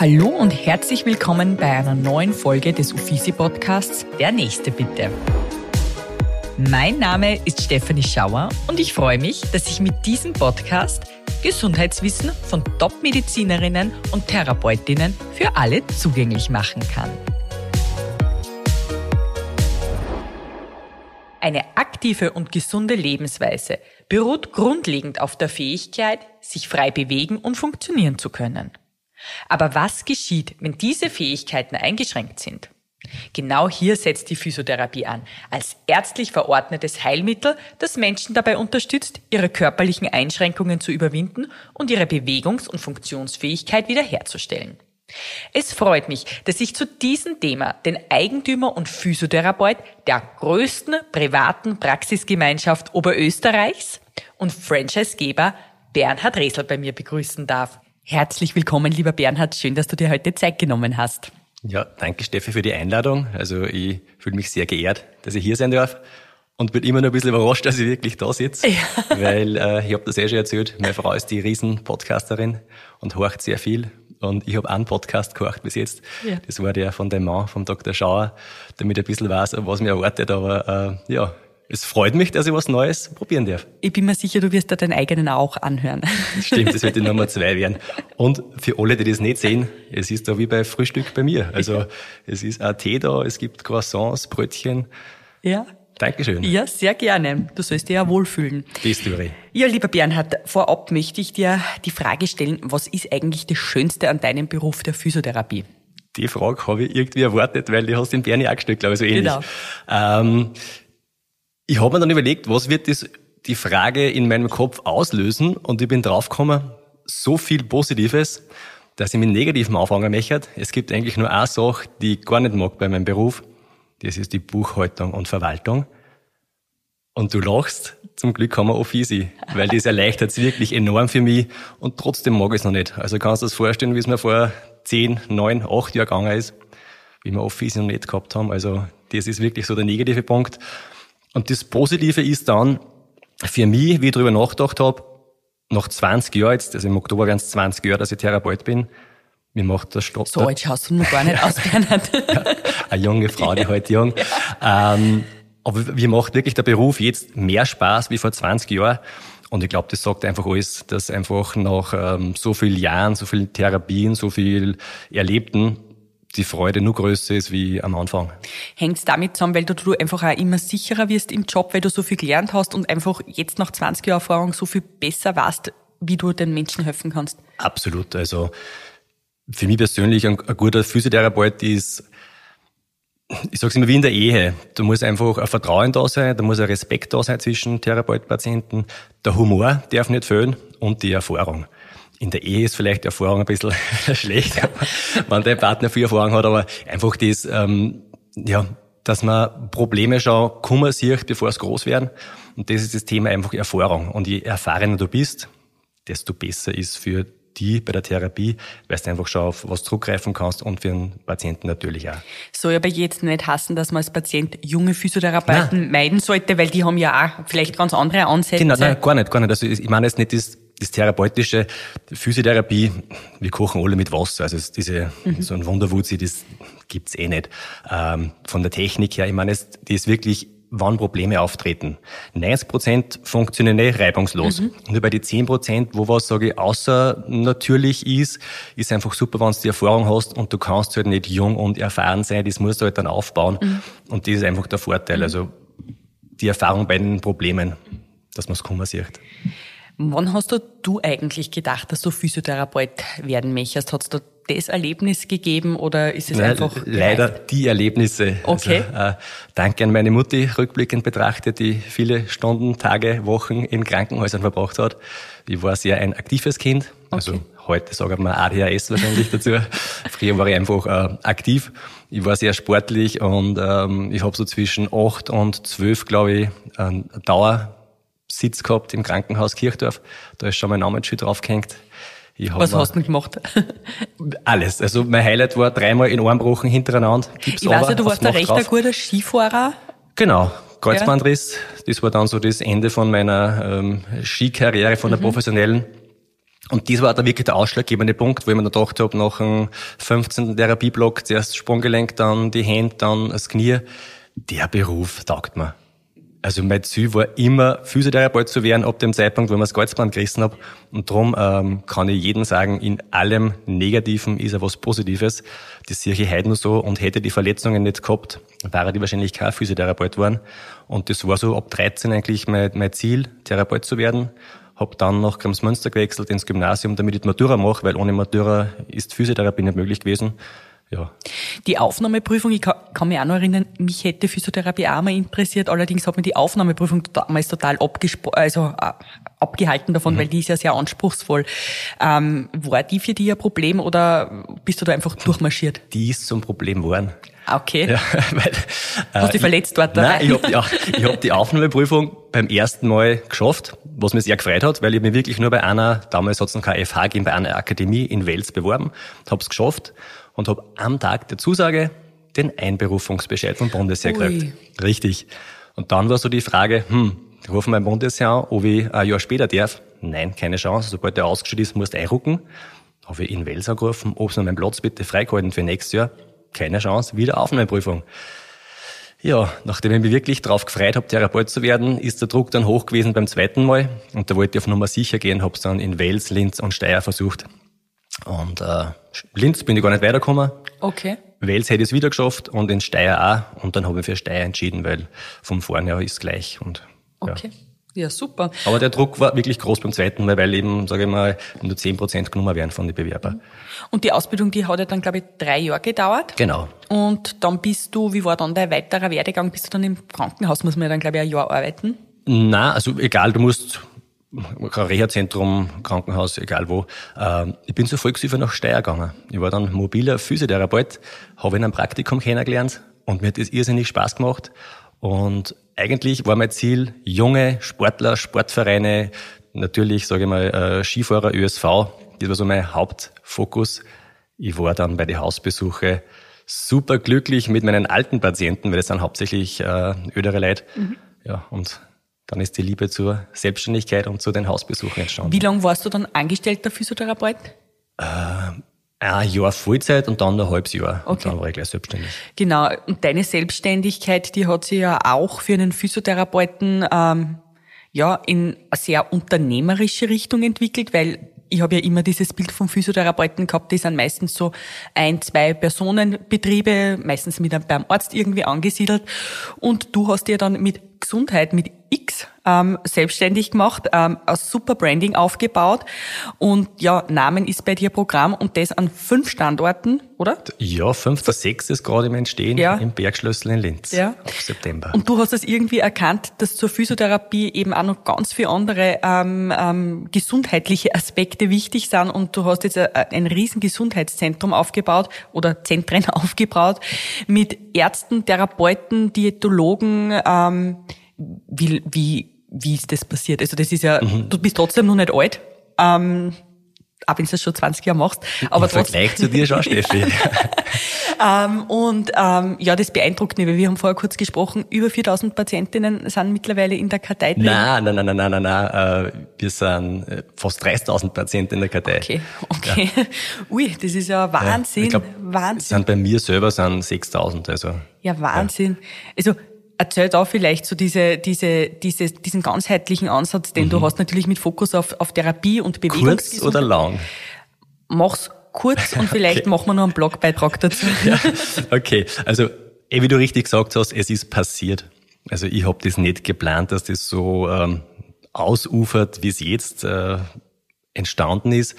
Hallo und herzlich willkommen bei einer neuen Folge des Uffizi Podcasts Der Nächste bitte. Mein Name ist Stephanie Schauer und ich freue mich, dass ich mit diesem Podcast Gesundheitswissen von Top-Medizinerinnen und Therapeutinnen für alle zugänglich machen kann. Eine aktive und gesunde Lebensweise beruht grundlegend auf der Fähigkeit, sich frei bewegen und funktionieren zu können. Aber was geschieht, wenn diese Fähigkeiten eingeschränkt sind? Genau hier setzt die Physiotherapie an, als ärztlich verordnetes Heilmittel, das Menschen dabei unterstützt, ihre körperlichen Einschränkungen zu überwinden und ihre Bewegungs- und Funktionsfähigkeit wiederherzustellen. Es freut mich, dass ich zu diesem Thema den Eigentümer und Physiotherapeut der größten privaten Praxisgemeinschaft Oberösterreichs und Franchisegeber Bernhard Resel bei mir begrüßen darf. Herzlich willkommen, lieber Bernhard. Schön, dass du dir heute Zeit genommen hast. Ja, danke Steffi für die Einladung. Also ich fühle mich sehr geehrt, dass ich hier sein darf und bin immer noch ein bisschen überrascht, dass ich wirklich da sitze, ja. weil äh, ich habe das eh schon erzählt, meine Frau ist die Riesen-Podcasterin und horcht sehr viel und ich habe einen Podcast gehört bis jetzt. Ja. Das war der von dem Mann, vom Dr. Schauer, damit ich ein bisschen weiß, was mir erwartet, aber äh, ja, es freut mich, dass ich was Neues probieren darf. Ich bin mir sicher, du wirst da deinen eigenen auch anhören. Stimmt, das wird die Nummer zwei werden. Und für alle, die das nicht sehen, es ist da wie bei Frühstück bei mir. Also es ist auch Tee da, es gibt Croissants, Brötchen. Ja. Dankeschön. Ja, sehr gerne. Du sollst dir ja wohlfühlen. Die Story. Ja, lieber Bernhard, vorab möchte ich dir die Frage stellen, was ist eigentlich das Schönste an deinem Beruf der Physiotherapie? Die Frage habe ich irgendwie erwartet, weil die hast du in Bernie auch gestellt, glaube ich, so ähnlich. Genau. Ähm, ich habe mir dann überlegt, was wird das, die Frage in meinem Kopf auslösen und ich bin draufgekommen, so viel Positives, dass ich mit Negativem anfangen möchte. Es gibt eigentlich nur eine Sache, die ich gar nicht mag bei meinem Beruf. Das ist die Buchhaltung und Verwaltung. Und du lachst, zum Glück haben wir Office, weil das erleichtert es wirklich enorm für mich und trotzdem mag ich es noch nicht. Also kannst du dir vorstellen, wie es mir vor zehn, neun, acht Jahren gegangen ist, wie wir Office noch nicht gehabt haben. Also das ist wirklich so der negative Punkt. Und das Positive ist dann, für mich, wie ich darüber nachgedacht habe, nach 20 Jahren jetzt, also im Oktober werden es 20 Jahre, dass ich Therapeut bin, mir macht das Stopp. So alt schaust du noch gar nicht aus, Bernhard. Eine junge Frau, die heute jung. Ja. Ähm, aber mir macht wirklich der Beruf jetzt mehr Spaß wie vor 20 Jahren. Und ich glaube, das sagt einfach alles, dass einfach nach ähm, so vielen Jahren, so vielen Therapien, so viel Erlebten die Freude nur größer ist wie am Anfang. Hängt es damit zusammen, weil du, du einfach auch immer sicherer wirst im Job, weil du so viel gelernt hast und einfach jetzt nach 20 Jahren Erfahrung so viel besser weißt, wie du den Menschen helfen kannst? Absolut. Also für mich persönlich ein, ein guter Physiotherapeut ist, ich sage es immer wie in der Ehe. Da muss einfach ein Vertrauen da sein, da muss ein Respekt da sein zwischen Therapeut und Patienten. Der Humor darf nicht fehlen und die Erfahrung in der Ehe ist vielleicht die Erfahrung ein bisschen schlecht, wenn der Partner viel Erfahrung hat, aber einfach das, ähm, ja, dass man Probleme schon kummer sieht, bevor es groß werden. Und das ist das Thema einfach Erfahrung. Und je erfahrener du bist, desto besser ist für die bei der Therapie, weil du einfach schon auf was zurückgreifen kannst und für den Patienten natürlich auch. Soll aber jetzt nicht hassen, dass man als Patient junge Physiotherapeuten nein. meiden sollte, weil die haben ja auch vielleicht ganz andere Ansätze. Genau, nein, gar nicht, gar nicht. Also ich meine jetzt nicht das das therapeutische Physiotherapie, wir kochen alle mit Wasser. Also diese, mhm. so ein Wunderwutzi, das gibt's eh nicht. Ähm, von der Technik her, ich meine, die ist wirklich, wann Probleme auftreten. 90 Prozent funktionieren eh reibungslos. Mhm. Und bei die 10 Prozent, wo was, sage ich, außer natürlich ist, ist einfach super, wenn du die Erfahrung hast und du kannst halt nicht jung und erfahren sein, das musst du halt dann aufbauen. Mhm. Und das ist einfach der Vorteil. Mhm. Also die Erfahrung bei den Problemen, dass man es kummer sieht. Wann hast du, du eigentlich gedacht, dass du Physiotherapeut werden möchtest? Hat es da das Erlebnis gegeben oder ist es Nein, einfach? Leider die Erlebnisse. Okay. Also, äh, danke an meine Mutti rückblickend betrachtet, die viele Stunden, Tage, Wochen in Krankenhäusern verbracht hat. Ich war sehr ein aktives Kind. Also okay. heute sagen wir ADHS wahrscheinlich dazu. Früher war ich einfach äh, aktiv. Ich war sehr sportlich und ähm, ich habe so zwischen acht und zwölf, glaube ich, eine Dauer Sitz gehabt im Krankenhaus Kirchdorf. Da ist schon mein Namensschild draufgehängt. Was hast du denn gemacht? Alles. Also mein Highlight war dreimal in Armbrochen hintereinander. Gibt's ich weiß ja, du warst ein recht guter Skifahrer. Genau. Kreuzbandriss. Ja. Das war dann so das Ende von meiner ähm, Skikarriere, von der mhm. professionellen. Und dies war da wirklich der ausschlaggebende Punkt, wo ich mir dann gedacht habe, nach dem 15. Therapieblock, zuerst Sprunggelenk, dann die Hände, dann das Knie, der Beruf taugt mir. Also mein Ziel war immer, Physiotherapeut zu werden, ab dem Zeitpunkt, wo ich mir das Kreuzband gerissen habe. Und darum ähm, kann ich jedem sagen, in allem Negativen ist er was Positives. Das sehe ich heute nur so. Und hätte die Verletzungen nicht gehabt, wäre die wahrscheinlich kein Physiotherapeut geworden. Und das war so ab 13 eigentlich mein, mein Ziel, Therapeut zu werden. Hab dann nach Kremsmünster gewechselt ins Gymnasium, damit ich Matura mache, weil ohne Matura ist Physiotherapie nicht möglich gewesen ja. Die Aufnahmeprüfung, ich kann, kann, mich auch noch erinnern, mich hätte Physiotherapie auch mal interessiert, allerdings hat mir die Aufnahmeprüfung damals total also, äh, abgehalten davon, mhm. weil die ist ja sehr anspruchsvoll. Ähm, war die für dich ein Problem oder bist du da einfach durchmarschiert? Die ist zum Problem geworden. Okay. Ja, weil, Hast du dich äh, verletzt dort? Nein, ich habe die, ich hab die Aufnahmeprüfung beim ersten Mal geschafft, was mich sehr gefreut hat, weil ich mich wirklich nur bei einer, damals hat es noch kein FH gegeben, bei einer Akademie in Wels beworben, habe es geschafft und habe am Tag der Zusage den Einberufungsbescheid vom Bundesheer gekriegt. Richtig. Und dann war so die Frage, hm, ich rufe mein Bundesheer an, ob ich ein Jahr später darf. Nein, keine Chance. Sobald der ausgestellt ist, musst du einrucken. Habe ich in Wels angerufen, ob sie meinen Platz bitte freigehalten für nächstes Jahr. Keine Chance, wieder Aufnahmeprüfung. Ja, nachdem ich mich wirklich darauf gefreut habe, Therapeut zu werden, ist der Druck dann hoch gewesen beim zweiten Mal. Und da wollte ich auf Nummer sicher gehen, habe es dann in Wels, Linz und Steyr versucht. Und äh, Linz bin ich gar nicht weitergekommen. Okay. Wels hätte ich es wieder geschafft und in Steyr auch. Und dann habe ich für Steyr entschieden, weil vom Vorne ist gleich. Und, ja. Okay. Ja, super. Aber der Druck war wirklich groß beim zweiten Mal, weil eben, sage ich mal, nur zehn Prozent genommen werden von den Bewerbern. Und die Ausbildung, die hat ja dann, glaube ich, drei Jahre gedauert. Genau. Und dann bist du, wie war dann dein weiterer Werdegang? Bist du dann im Krankenhaus, muss man ja dann, glaube ich, ein Jahr arbeiten? Na, also egal, du musst Reha-Zentrum, Krankenhaus, egal wo. Ähm, ich bin zur Volkshilfe nach Steyr gegangen. Ich war dann mobiler Physiotherapeut, habe in einem Praktikum kennengelernt und mir hat das irrsinnig Spaß gemacht. Und eigentlich war mein Ziel, junge Sportler, Sportvereine, natürlich, sage ich mal, äh, Skifahrer, ÖSV, das war so mein Hauptfokus. Ich war dann bei den Hausbesuche super glücklich mit meinen alten Patienten, weil das sind hauptsächlich äh, ödere Leute. Mhm. Ja, und dann ist die Liebe zur Selbstständigkeit und zu den Hausbesuchen entstanden. Wie lange warst du dann angestellter Physiotherapeut? Äh, ein Jahr Vollzeit und dann ein halbes Jahr. Okay. Und dann war ich gleich selbstständig. Genau. Und deine Selbstständigkeit, die hat sich ja auch für einen Physiotherapeuten ähm, ja in eine sehr unternehmerische Richtung entwickelt, weil ich habe ja immer dieses Bild von Physiotherapeuten gehabt, die sind meistens so ein, zwei Personenbetriebe, meistens mit einem, beim Arzt irgendwie angesiedelt. Und du hast dir dann mit Gesundheit, mit X ähm, selbstständig gemacht, ähm, ein super Branding aufgebaut und ja, Namen ist bei dir Programm und das an fünf Standorten, oder? Ja, fünfter, sechs ist gerade im Entstehen ja. im Bergschlössl in Linz ja. ab September. Und du hast es irgendwie erkannt, dass zur Physiotherapie eben auch noch ganz viele andere ähm, ähm, gesundheitliche Aspekte wichtig sind und du hast jetzt ein, ein riesen Gesundheitszentrum aufgebaut oder Zentren aufgebaut mit Ärzten, Therapeuten, Diätologen, ähm, wie, wie, wie ist das passiert? Also das ist ja, mhm. du bist trotzdem noch nicht alt, ähm, auch wenn du das schon 20 Jahre machst. Aber Im Vergleich zu dir schon, Steffi. ähm, und ähm, ja, das beeindruckt mich, weil wir haben vorher kurz gesprochen, über 4000 Patientinnen sind mittlerweile in der Kartei drin. Nein, nein, nein, nein, nein, nein, nein. Äh, wir sind äh, fast 30.000 Patienten in der Kartei. Okay, okay. Ja. Ui, das ist ja Wahnsinn, ja, ich glaub, Wahnsinn. Sind bei mir selber sind 6.000, also. Ja, Wahnsinn. Ja. Also erzählt auch vielleicht so diese, diese, diese, diesen ganzheitlichen Ansatz, den mhm. du hast, natürlich mit Fokus auf, auf Therapie und Bewegung. Kurz oder lang? Mach's kurz und vielleicht okay. machen wir noch einen Blogbeitrag dazu. Ja, okay, also eh, wie du richtig gesagt hast, es ist passiert. Also ich habe das nicht geplant, dass das so ähm, ausufert, wie es jetzt äh, entstanden ist.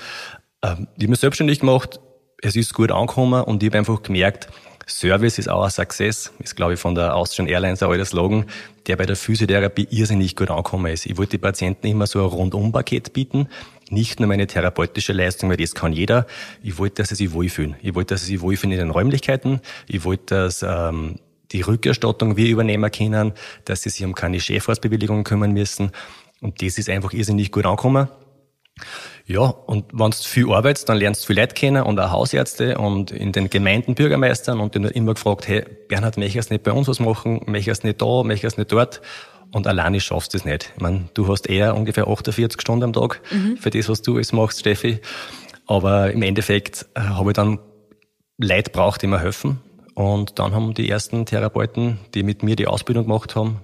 Ähm, ich habe mich selbstständig gemacht, es ist gut angekommen und ich habe einfach gemerkt, Service ist auch ein Success, ist glaube ich von der Austrian Airlines ein alter Slogan, der bei der Physiotherapie irrsinnig gut angekommen ist. Ich wollte den Patienten immer so ein Rundum-Paket bieten, nicht nur meine therapeutische Leistung, weil das kann jeder. Ich wollte, dass sie sich wohlfühlen. Ich wollte, dass sie sich wohlfühlen in den Räumlichkeiten. Ich wollte, dass ähm, die Rückerstattung wir übernehmen können, dass sie sich um keine Chefarztbewilligungen kümmern müssen. Und das ist einfach irrsinnig gut angekommen. Ja, und wenn du viel arbeitest, dann lernst du viel Leute kennen und auch Hausärzte und in den Gemeinden Bürgermeistern und dann immer gefragt, hey, Bernhard, möchtest du nicht bei uns was machen? Möchtest du nicht da? Möchtest du nicht dort? Und alleine schaffst du es nicht. Ich meine, du hast eher ungefähr 48 Stunden am Tag mhm. für das, was du jetzt machst, Steffi. Aber im Endeffekt äh, habe ich dann Leute braucht, die mir helfen. Und dann haben die ersten Therapeuten, die mit mir die Ausbildung gemacht haben,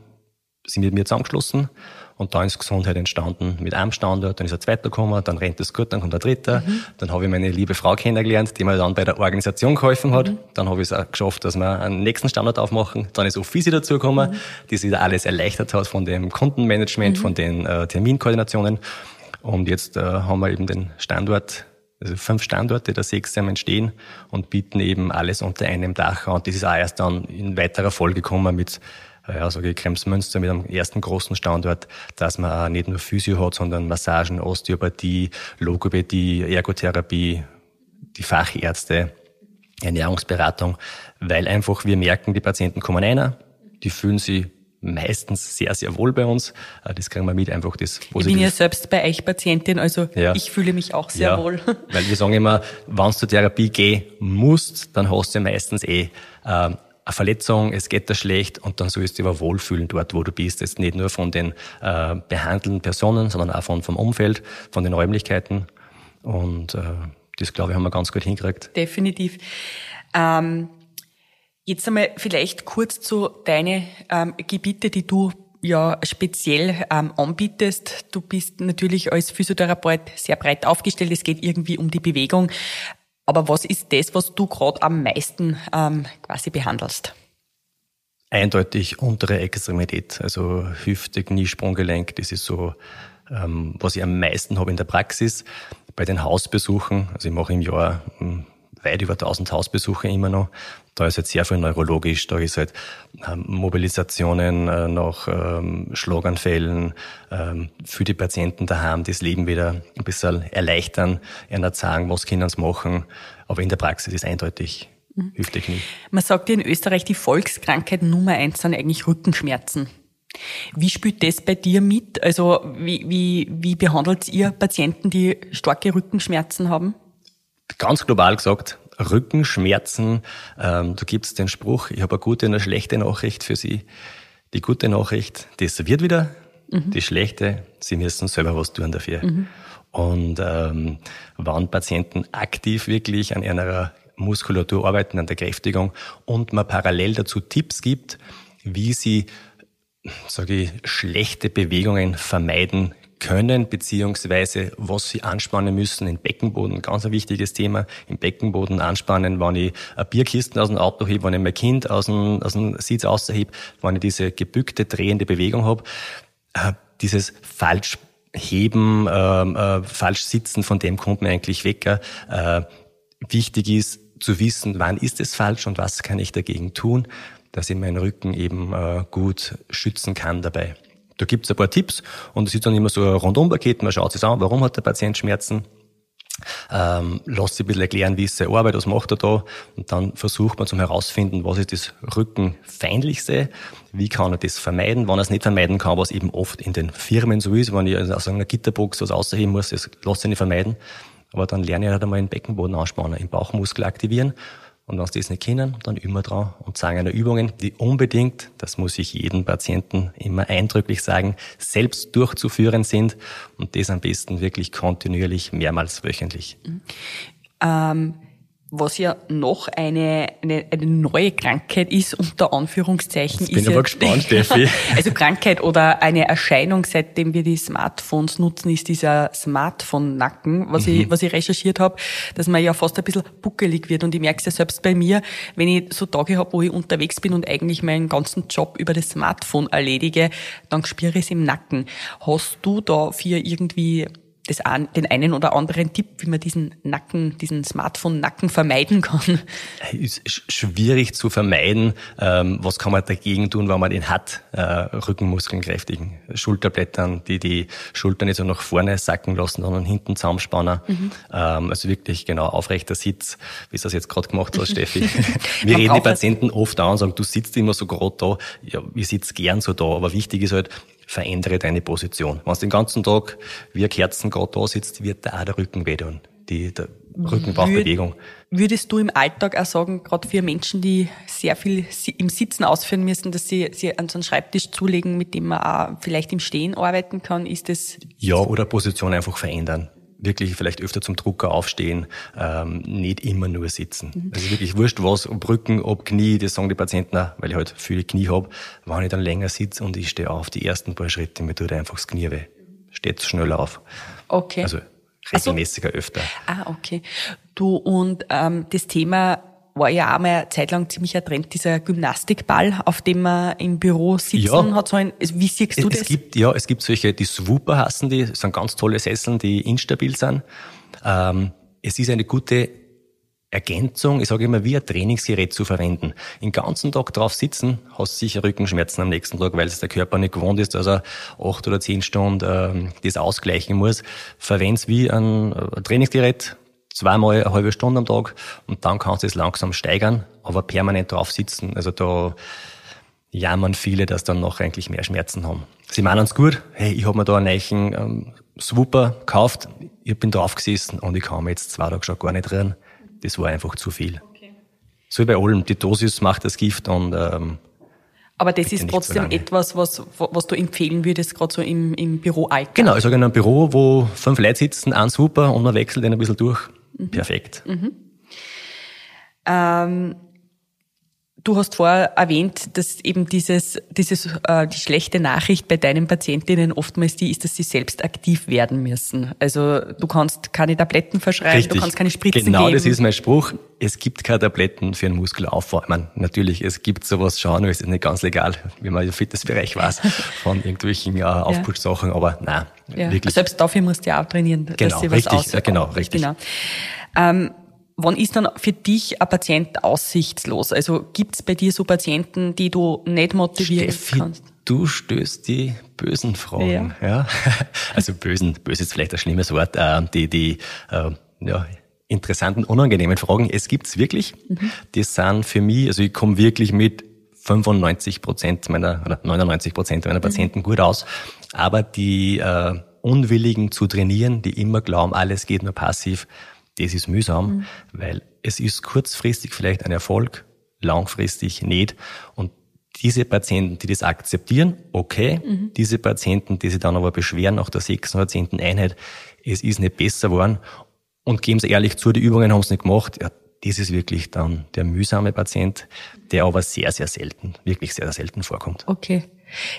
sind mit mir zusammengeschlossen und da ist Gesundheit entstanden mit einem Standort, dann ist ein zweiter gekommen, dann rennt es gut, dann kommt der dritte. Mhm. Dann habe ich meine liebe Frau kennengelernt, die mir dann bei der Organisation geholfen hat. Mhm. Dann habe ich es auch geschafft, dass wir einen nächsten Standort aufmachen. Dann ist Offici dazugekommen, mhm. die sich alles erleichtert hat von dem Kundenmanagement, mhm. von den äh, Terminkoordinationen. Und jetzt äh, haben wir eben den Standort also fünf Standorte der Sexam entstehen und bieten eben alles unter einem Dach Und das ist auch erst dann in weiterer Folge gekommen mit ja, sage ich, Kremsmünster mit einem ersten großen Standort, dass man auch nicht nur Physio hat, sondern Massagen, Osteopathie, Logopädie, Ergotherapie, die Fachärzte, Ernährungsberatung, weil einfach wir merken, die Patienten kommen einer, die fühlen sich meistens sehr, sehr wohl bei uns. Äh, das kriegen wir mit, einfach das Positive. Ich bin ja selbst bei euch Patientin, also ja. ich fühle mich auch sehr ja, wohl. Weil wir sagen immer, wenn du zur Therapie gehen musst, dann hast du ja meistens eh äh, eine Verletzung, es geht dir schlecht und dann sollst du dich aber wohlfühlen dort, wo du bist. Jetzt nicht nur von den äh, behandelnden Personen, sondern auch von, vom Umfeld, von den Räumlichkeiten. Und äh, das, glaube ich, haben wir ganz gut hingekriegt. Definitiv. Ähm, jetzt einmal vielleicht kurz zu deine ähm, Gebiete, die du ja speziell ähm, anbietest. Du bist natürlich als Physiotherapeut sehr breit aufgestellt. Es geht irgendwie um die Bewegung. Aber was ist das, was du gerade am meisten ähm, quasi behandelst? Eindeutig untere Extremität, also Hüfte, Knie, Sprunggelenk. Das ist so, ähm, was ich am meisten habe in der Praxis. Bei den Hausbesuchen, also ich mache im Jahr hm, weit über 1000 Hausbesuche immer noch. Da ist halt sehr viel neurologisch, da ist halt ähm, Mobilisationen äh, nach ähm, Schlaganfällen ähm, für die Patienten daheim, das Leben wieder ein bisschen erleichtern, ihnen sagen, was können sie machen. Aber in der Praxis ist eindeutig mhm. Knie. Man sagt ja in Österreich, die Volkskrankheit Nummer eins sind eigentlich Rückenschmerzen. Wie spielt das bei dir mit? Also wie, wie, wie behandelt ihr Patienten, die starke Rückenschmerzen haben? Ganz global gesagt, Rückenschmerzen. Ähm, da gibt's den Spruch, ich habe eine gute und eine schlechte Nachricht für Sie. Die gute Nachricht, das wird wieder. Mhm. Die schlechte, Sie müssen selber was tun dafür. Mhm. Und ähm, wenn Patienten aktiv wirklich an ihrer Muskulatur arbeiten, an der Kräftigung und man parallel dazu Tipps gibt, wie sie, sage ich, schlechte Bewegungen vermeiden können, beziehungsweise was sie anspannen müssen im Beckenboden. Ganz ein wichtiges Thema. Im Beckenboden anspannen, wenn ich eine Bierkisten aus dem Auto hebe, wenn ich mein Kind aus dem, aus dem Sitz aushebe, wenn ich diese gebückte, drehende Bewegung habe. Äh, dieses falsch heben, äh, äh, falsch sitzen, von dem kommt man eigentlich weg. Äh, wichtig ist zu wissen, wann ist es falsch und was kann ich dagegen tun, dass ich meinen Rücken eben äh, gut schützen kann dabei. Da gibt's ein paar Tipps und es ist dann immer so ein Rundumpaket. Man schaut sich an, warum hat der Patient Schmerzen? Ähm, lässt sich ein bisschen erklären, wie ist seine Arbeit, was macht er da? Und dann versucht man zum herausfinden, was ist das Rückenfeindlichste, wie kann er das vermeiden, wenn er es nicht vermeiden kann, was eben oft in den Firmen so ist, wenn ich aus einer Gitterbox was ausheben muss, das lässt sich nicht vermeiden, aber dann lerne ich halt einmal den Beckenboden anspannen, den Bauchmuskel aktivieren und wenn sie das nicht kennen, dann immer dran und sagen eine Übungen, die unbedingt, das muss ich jedem Patienten immer eindrücklich sagen, selbst durchzuführen sind und das am besten wirklich kontinuierlich mehrmals wöchentlich. Mhm. Ähm was ja noch eine, eine, eine neue Krankheit ist, unter Anführungszeichen. Jetzt bin ist aber ja, gespannt, Steffi. also Krankheit oder eine Erscheinung, seitdem wir die Smartphones nutzen, ist dieser Smartphone-Nacken, was, mhm. ich, was ich recherchiert habe, dass man ja fast ein bisschen buckelig wird. Und ich merke es ja selbst bei mir, wenn ich so Tage habe, wo ich unterwegs bin und eigentlich meinen ganzen Job über das Smartphone erledige, dann spüre ich es im Nacken. Hast du da für irgendwie das den einen oder anderen Tipp, wie man diesen Nacken, diesen Smartphone-Nacken vermeiden kann? Ist schwierig zu vermeiden. Ähm, was kann man dagegen tun, wenn man den hat? Äh, Rückenmuskeln kräftigen, Schulterblättern, die die Schulter nicht so nach vorne sacken lassen, sondern hinten zusammenspannen. Mhm. Ähm, also wirklich genau aufrechter Sitz, wie du das jetzt gerade gemacht hast, Steffi. Wir reden die Patienten oft an und sagen, du sitzt immer so gerade da. Ja, ich sitze gern so da, aber wichtig ist halt, verändere deine Position. Wenn du den ganzen Tag wie ein Kerzen gerade da sitzt, wird da auch der Rücken wehtun. Die, der, Rücken braucht Würd, Bewegung. Würdest du im Alltag auch sagen, gerade für Menschen, die sehr viel im Sitzen ausführen müssen, dass sie, sie an so einen Schreibtisch zulegen, mit dem man auch vielleicht im Stehen arbeiten kann, ist das? Ja, oder Position einfach verändern wirklich vielleicht öfter zum Drucker aufstehen, ähm, nicht immer nur sitzen. Mhm. Also wirklich wurscht was, ob Rücken, ob Knie, das sagen die Patienten auch, weil ich halt viele Knie habe. Wenn ich dann länger sitze und ich stehe auf, die ersten paar Schritte, mir tut einfach das Knie weh. Steht schnell auf. Okay. Also regelmäßiger also, öfter. Ah, okay. Du, und ähm, das Thema war ja auch mal eine Zeit lang ziemlich ein Trend, dieser Gymnastikball, auf dem man im Büro sitzen ja. hat sollen. Wie siehst du es das? Gibt, ja, es gibt solche, die Swooper hassen die, sind ganz tolle Sesseln, die instabil sind. Ähm, es ist eine gute Ergänzung, ich sage immer, wie ein Trainingsgerät zu verwenden. Den ganzen Tag drauf sitzen, hast du sicher Rückenschmerzen am nächsten Tag, weil es der Körper nicht gewohnt ist, dass er acht oder zehn Stunden ähm, das ausgleichen muss. Verwend's wie ein, ein Trainingsgerät, zweimal eine halbe Stunde am Tag und dann kannst du es langsam steigern, aber permanent drauf sitzen. Also da jammern viele, dass dann noch eigentlich mehr Schmerzen haben. Sie meinen es gut, hey, ich habe mir da einen neuen ähm, Swooper gekauft, ich bin drauf gesessen und ich kann mir jetzt zwei Tage schon gar nicht rühren. Das war einfach zu viel. Okay. So wie bei allem, die Dosis macht das Gift und ähm, aber das ist trotzdem etwas, was, was du empfehlen würdest, gerade so im, im Büroalltag. Genau, ich sage in einem Büro, wo fünf Leute sitzen, ein super und man wechselt den ein bisschen durch. Mhm. Perfekt. Mhm. Ähm, du hast vorher erwähnt, dass eben dieses, dieses, äh, die schlechte Nachricht bei deinen Patientinnen oftmals die ist, dass sie selbst aktiv werden müssen. Also du kannst keine Tabletten verschreiben, Richtig. du kannst keine Spritzen genau, geben. Genau, das ist mein Spruch. Es gibt keine Tabletten für einen Muskelaufbau. Ich meine, natürlich, es gibt sowas schon, aber es ist nicht ganz legal, wie man im Fitnessbereich weiß, von irgendwelchen äh, Aufputschsachen, aber nein, ja. wirklich. Selbst dafür musst du ja auch trainieren, genau, dass sie was richtig, aus Genau, richtig. Genau. Ähm, wann ist dann für dich ein Patient aussichtslos? Also gibt's bei dir so Patienten, die du nicht motivieren Steffi, kannst? Du stößt die bösen Fragen, ja. ja. Also bösen, böse ist vielleicht ein schlimmes Wort, äh, die, die, äh, ja, interessanten, unangenehmen Fragen. Es gibt's wirklich. Mhm. Die sind für mich, also ich komme wirklich mit 95 Prozent meiner, oder 99 Prozent meiner mhm. Patienten mhm. gut aus. Aber die äh, Unwilligen zu trainieren, die immer glauben, alles geht nur passiv, das ist mühsam, mhm. weil es ist kurzfristig vielleicht ein Erfolg, langfristig nicht. Und diese Patienten, die das akzeptieren, okay. Mhm. Diese Patienten, die sich dann aber beschweren nach der sechsten oder zehnten Einheit, es ist nicht besser geworden und geben sie ehrlich zu, die Übungen haben es nicht gemacht, ja, das ist wirklich dann der mühsame Patient, der aber sehr, sehr selten, wirklich sehr, sehr selten vorkommt. Okay.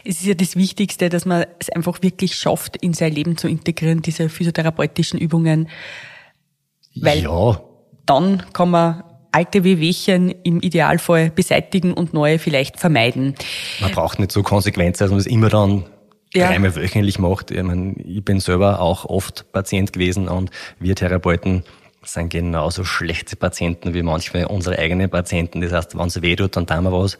Es ist ja das Wichtigste, dass man es einfach wirklich schafft, in sein Leben zu integrieren, diese physiotherapeutischen Übungen. Weil ja. dann kann man alte Wehwehchen im Idealfall beseitigen und neue vielleicht vermeiden. Man braucht nicht so Konsequenzen, dass man das immer dann ja. dreimal wöchentlich macht. Ich, meine, ich bin selber auch oft Patient gewesen und wir Therapeuten sind genauso schlechte Patienten wie manchmal unsere eigenen Patienten. Das heißt, wenn es weh tut, dann tun wir was.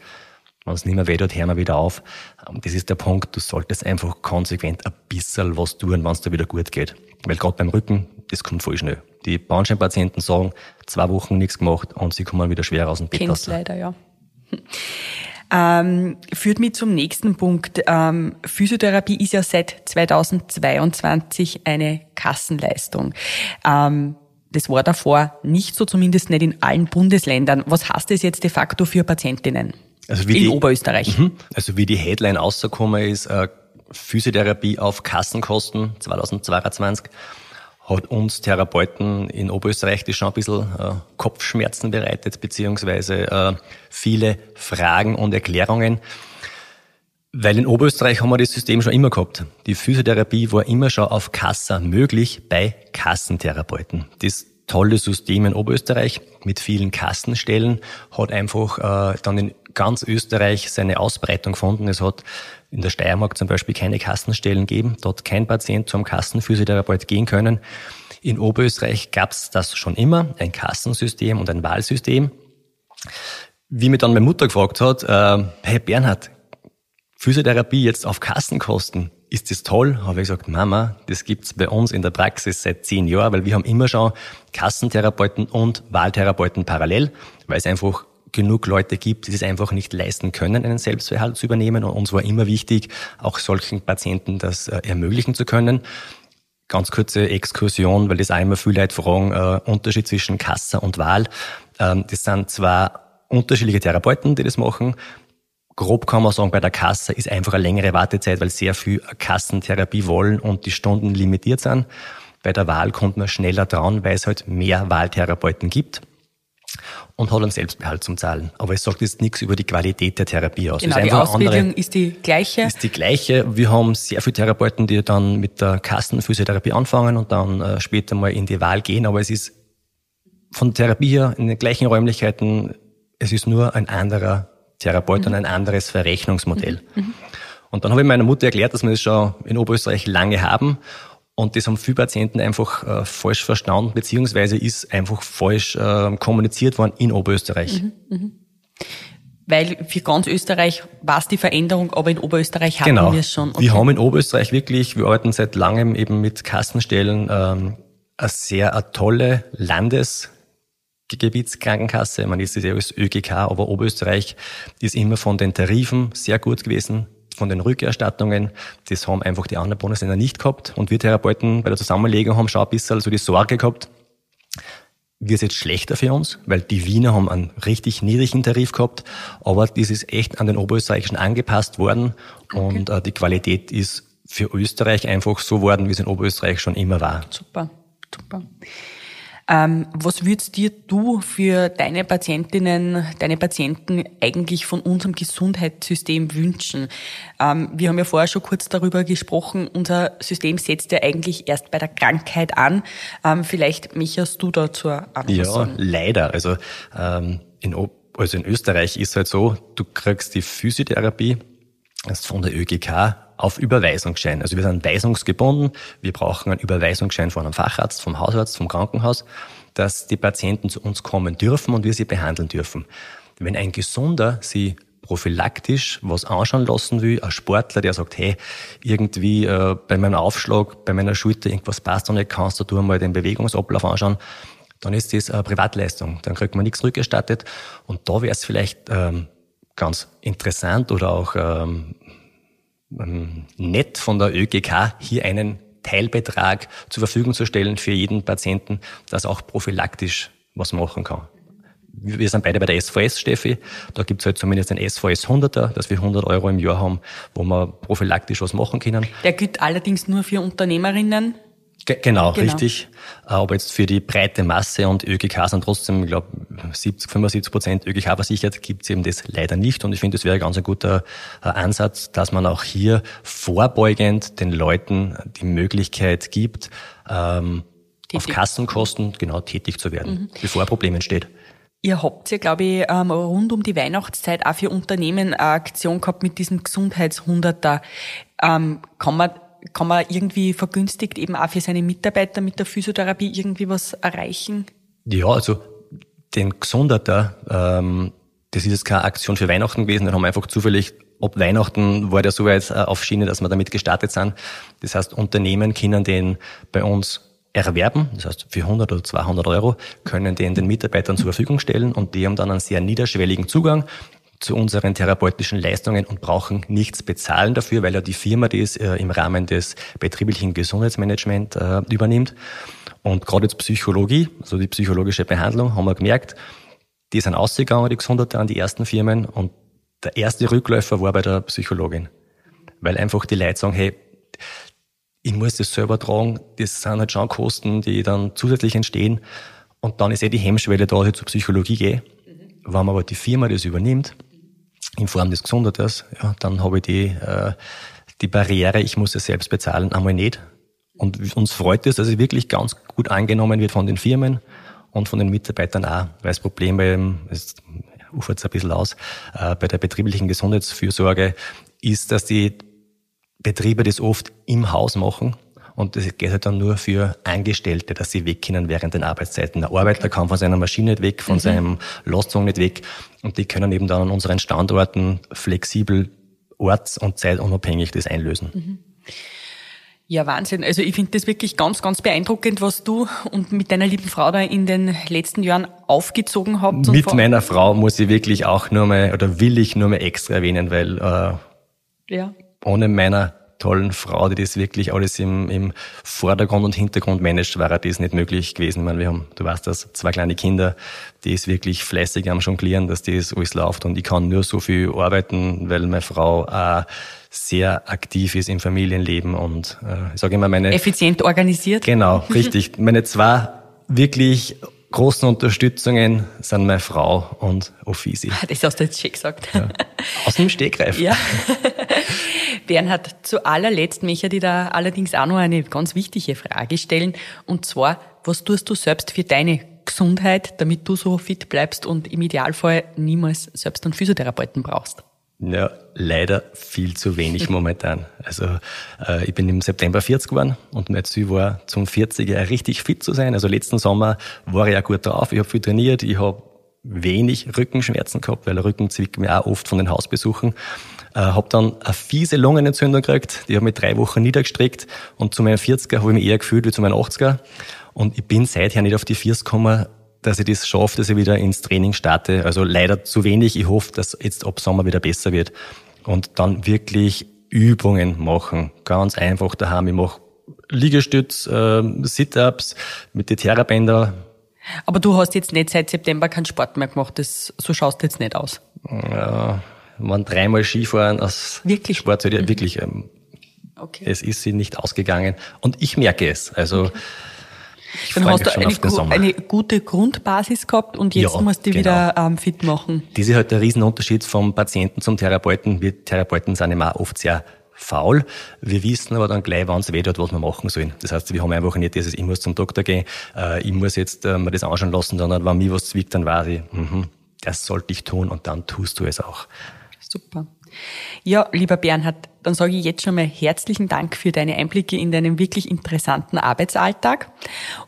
Wenn es nicht mehr weh tut, hören wir wieder auf. Und das ist der Punkt, du solltest einfach konsequent ein bisschen was tun, wenn es dir wieder gut geht. Weil gerade beim Rücken, das kommt voll schnell. Die Bauscheinpatienten sagen, zwei Wochen nichts gemacht und sie kommen wieder schwer aus dem Bett raus. leider, ja. Ähm, führt mich zum nächsten Punkt. Ähm, Physiotherapie ist ja seit 2022 eine Kassenleistung. Ähm, das war davor nicht so, zumindest nicht in allen Bundesländern. Was heißt das jetzt de facto für Patientinnen also in die, Oberösterreich? Mhm. Also wie die Headline rausgekommen ist, äh, Physiotherapie auf Kassenkosten 2022 hat uns Therapeuten in Oberösterreich die schon ein bisschen äh, Kopfschmerzen bereitet, beziehungsweise äh, viele Fragen und Erklärungen. Weil in Oberösterreich haben wir das System schon immer gehabt. Die Physiotherapie war immer schon auf Kassa möglich bei Kassentherapeuten. Das tolle System in Oberösterreich mit vielen Kassenstellen hat einfach äh, dann in ganz Österreich seine Ausbreitung gefunden. Es hat in der Steiermark zum Beispiel keine Kassenstellen gegeben. Dort kein Patient zum Kassenphysiotherapeut gehen können. In Oberösterreich gab es das schon immer, ein Kassensystem und ein Wahlsystem. Wie mir dann meine Mutter gefragt hat, äh, hey Bernhard, Physiotherapie jetzt auf Kassenkosten, ist das toll? Habe ich gesagt, Mama, das gibt's bei uns in der Praxis seit zehn Jahren, weil wir haben immer schon Kassentherapeuten und Wahltherapeuten parallel, weil es einfach genug Leute gibt, die es einfach nicht leisten können, einen Selbstverhalt zu übernehmen. Und uns war immer wichtig, auch solchen Patienten das äh, ermöglichen zu können. ganz kurze Exkursion, weil das auch immer viele Leute fragen, äh, Unterschied zwischen Kassa und Wahl. Ähm, das sind zwar unterschiedliche Therapeuten, die das machen. Grob kann man sagen, bei der Kasse ist einfach eine längere Wartezeit, weil sehr viel Kassentherapie wollen und die Stunden limitiert sind. Bei der Wahl kommt man schneller dran, weil es halt mehr Wahltherapeuten gibt und hat einen Selbstbehalt zum Zahlen. Aber es sagt jetzt nichts über die Qualität der Therapie aus. Genau, ist die Ausbildung andere, ist die gleiche. Ist die gleiche. Wir haben sehr viele Therapeuten, die dann mit der Kassenphysiotherapie anfangen und dann äh, später mal in die Wahl gehen. Aber es ist von Therapie her in den gleichen Räumlichkeiten, es ist nur ein anderer Therapeut mhm. und ein anderes Verrechnungsmodell. Mhm. mhm. Und dann habe ich meiner Mutter erklärt, dass wir das schon in Oberösterreich lange haben und das haben viele Patienten einfach äh, falsch verstanden, beziehungsweise ist einfach falsch äh, kommuniziert worden in Oberösterreich. Mhm, mh. Weil für ganz Österreich war es die Veränderung, aber in Oberösterreich hatten genau. wir es schon. Okay. Wir haben in Oberösterreich wirklich, wir arbeiten seit langem eben mit Kassenstellen, ähm, eine sehr eine tolle Landesgebietskrankenkasse. Man ist ja als ÖGK, aber Oberösterreich ist immer von den Tarifen sehr gut gewesen von den Rückerstattungen. Das haben einfach die anderen Bundesländer nicht gehabt. Und wir Therapeuten bei der Zusammenlegung haben schon ein bisschen so die Sorge gehabt, wird es jetzt schlechter für uns, weil die Wiener haben einen richtig niedrigen Tarif gehabt, aber das ist echt an den Oberösterreichischen angepasst worden okay. und äh, die Qualität ist für Österreich einfach so worden, wie es in Oberösterreich schon immer war. Super, super. Ähm, was würdest dir du für deine Patientinnen, deine Patienten eigentlich von unserem Gesundheitssystem wünschen? Ähm, wir haben ja vorher schon kurz darüber gesprochen, unser System setzt ja eigentlich erst bei der Krankheit an. Ähm, vielleicht mecherst du dazu an. Ja, leider. Also, in, also in Österreich ist halt so, du kriegst die Physiotherapie das ist von der ÖGK auf Überweisungsschein. Also wir sind weisungsgebunden. Wir brauchen einen Überweisungsschein von einem Facharzt, vom Hausarzt, vom Krankenhaus, dass die Patienten zu uns kommen dürfen und wir sie behandeln dürfen. Wenn ein Gesunder sie prophylaktisch was anschauen lassen will, ein Sportler, der sagt, hey, irgendwie äh, bei meinem Aufschlag, bei meiner Schulter irgendwas passt noch nicht, kannst du mal den Bewegungsablauf anschauen, dann ist das eine Privatleistung. Dann kriegt man nichts rückerstattet. Und da wäre es vielleicht ähm, ganz interessant oder auch ähm, nett von der ÖGK, hier einen Teilbetrag zur Verfügung zu stellen für jeden Patienten, dass auch prophylaktisch was machen kann. Wir sind beide bei der SVS, Steffi. Da gibt's halt zumindest den SVS 100er, dass wir 100 Euro im Jahr haben, wo wir prophylaktisch was machen können. Der gilt allerdings nur für Unternehmerinnen genau, genau, richtig. Aber jetzt für die breite Masse und ÖGK sind trotzdem, ich glaube, 70, 75 Prozent ÖGK versichert, gibt es eben das leider nicht. Und ich finde, das wäre ganz ein guter äh, Ansatz, dass man auch hier vorbeugend den Leuten die Möglichkeit gibt, ähm, auf Kassenkosten genau tätig zu werden, mhm. bevor ein Problem entsteht. Ihr habt ja, glaube ich, ähm, rund um die Weihnachtszeit auch für Unternehmen eine Aktion gehabt mit diesem Gesundheitshunderter. Ähm, kann man kann man irgendwie vergünstigt eben auch für seine Mitarbeiter mit der Physiotherapie irgendwie was erreichen? Ja, also den Gesunderter, ähm, das ist jetzt keine Aktion für Weihnachten gewesen, dann haben wir einfach zufällig ab Weihnachten war der soweit äh, auf Schiene, dass wir damit gestartet sind. Das heißt, Unternehmen können den bei uns erwerben, das heißt für 100 oder 200 Euro, können den den Mitarbeitern zur Verfügung stellen und die haben dann einen sehr niederschwelligen Zugang zu unseren therapeutischen Leistungen und brauchen nichts bezahlen dafür, weil ja die Firma das äh, im Rahmen des betrieblichen Gesundheitsmanagements äh, übernimmt. Und gerade jetzt Psychologie, also die psychologische Behandlung, haben wir gemerkt, die sind ausgegangen, die Gesundheiten an die ersten Firmen und der erste Rückläufer war bei der Psychologin. Weil einfach die Leute sagen, hey, ich muss das selber tragen, das sind halt schon Kosten, die dann zusätzlich entstehen. Und dann ist eh die Hemmschwelle da, dass ich zur Psychologie gehe. Wenn man aber die Firma das übernimmt, in Form des Gesundheiters, ja, dann habe ich die, äh, die Barriere, ich muss es selbst bezahlen, einmal nicht. Und uns freut es, dass es wirklich ganz gut angenommen wird von den Firmen und von den Mitarbeitern auch, weil das Problem beim, es ufert ein bisschen aus, äh, bei der betrieblichen Gesundheitsfürsorge ist, dass die Betriebe das oft im Haus machen und das geht halt dann nur für Angestellte, dass sie weg können während den Arbeitszeiten. Der Arbeiter kann von seiner Maschine nicht weg, von mhm. seinem Lastwagen nicht weg. Und die können eben dann an unseren Standorten flexibel orts- und zeitunabhängig das einlösen. Mhm. Ja, Wahnsinn. Also ich finde das wirklich ganz, ganz beeindruckend, was du und mit deiner lieben Frau da in den letzten Jahren aufgezogen habt. Mit meiner Frau muss ich wirklich auch nur mal, oder will ich nur mal extra erwähnen, weil äh, ja. ohne meiner tollen Frau, die das wirklich alles im, im Vordergrund und Hintergrund managt, wäre das nicht möglich gewesen. Ich meine, wir haben, du weißt das, zwei kleine Kinder, die ist wirklich fleißig am Jonglieren, dass das alles läuft und ich kann nur so viel arbeiten, weil meine Frau auch sehr aktiv ist im Familienleben und äh, ich sage immer meine... Effizient organisiert. Genau, richtig. Meine zwei wirklich großen Unterstützungen sind meine Frau und Offisi. Das hast du jetzt schön gesagt. Ja. Aus dem Stegreif. Ja. Bernhard, zu allerletzt möchte ich dir da allerdings auch noch eine ganz wichtige Frage stellen. Und zwar, was tust du selbst für deine Gesundheit, damit du so fit bleibst und im Idealfall niemals selbst einen Physiotherapeuten brauchst? Ja, leider viel zu wenig momentan. Also äh, ich bin im September 40 geworden und mein Ziel war, zum 40er richtig fit zu sein. Also letzten Sommer war ich ja gut drauf, ich habe viel trainiert, ich habe wenig Rückenschmerzen gehabt, weil Rücken zwickt mir auch oft von den Hausbesuchen. Äh, habe dann eine fiese Lungenentzündung gekriegt, die hat mich drei Wochen niedergestreckt und zu meinem 40er habe ich mich eher gefühlt wie zu meinem 80er. Und ich bin seither nicht auf die 40 gekommen, dass ich das schaffe, dass ich wieder ins Training starte. Also leider zu wenig. Ich hoffe, dass jetzt ab Sommer wieder besser wird. Und dann wirklich Übungen machen. Ganz einfach daheim. Ich mache Liegestütz, äh, Sit-Ups mit den Therabänder. Aber du hast jetzt nicht seit September keinen Sport mehr gemacht. Das, so schaust du jetzt nicht aus. Ja, man dreimal Skifahren aus wirklich? Sport, mhm. wirklich. Ähm, okay. Es ist sie nicht ausgegangen. Und ich merke es. Also, okay ich Dann hast du eine, eine, gute Grundbasis gehabt und jetzt ja, musst du genau. wieder ähm, fit machen. Das ist halt der Riesenunterschied vom Patienten zum Therapeuten. Wir Therapeuten sind immer oft sehr faul. Wir wissen aber dann gleich, wann es weh tut, was wir machen sollen. Das heißt, wir haben einfach nicht dieses, ich muss zum Doktor gehen, äh, ich muss jetzt äh, mir das anschauen lassen, sondern wenn mir was zwickt, dann weiß ich, mh, das sollte ich tun und dann tust du es auch. Super. Ja, lieber Bernhard, dann sage ich jetzt schon mal herzlichen Dank für deine Einblicke in deinen wirklich interessanten Arbeitsalltag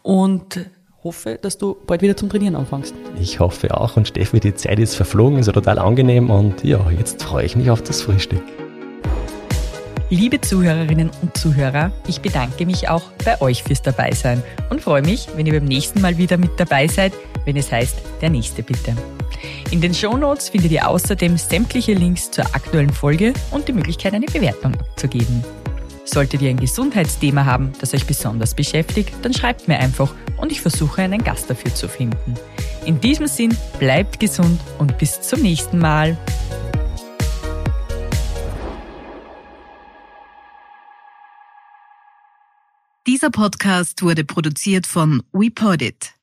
und hoffe, dass du bald wieder zum Trainieren anfängst. Ich hoffe auch und Steffi, die Zeit ist verflogen, ist ja total angenehm und ja, jetzt freue ich mich auf das Frühstück. Liebe Zuhörerinnen und Zuhörer, ich bedanke mich auch bei euch fürs Dabeisein und freue mich, wenn ihr beim nächsten Mal wieder mit dabei seid, wenn es heißt, der nächste bitte. In den Shownotes findet ihr außerdem sämtliche Links zur aktuellen Folge und die Möglichkeit, eine Bewertung abzugeben. Solltet ihr ein Gesundheitsthema haben, das euch besonders beschäftigt, dann schreibt mir einfach und ich versuche einen Gast dafür zu finden. In diesem Sinn, bleibt gesund und bis zum nächsten Mal. Dieser Podcast wurde produziert von WePodit.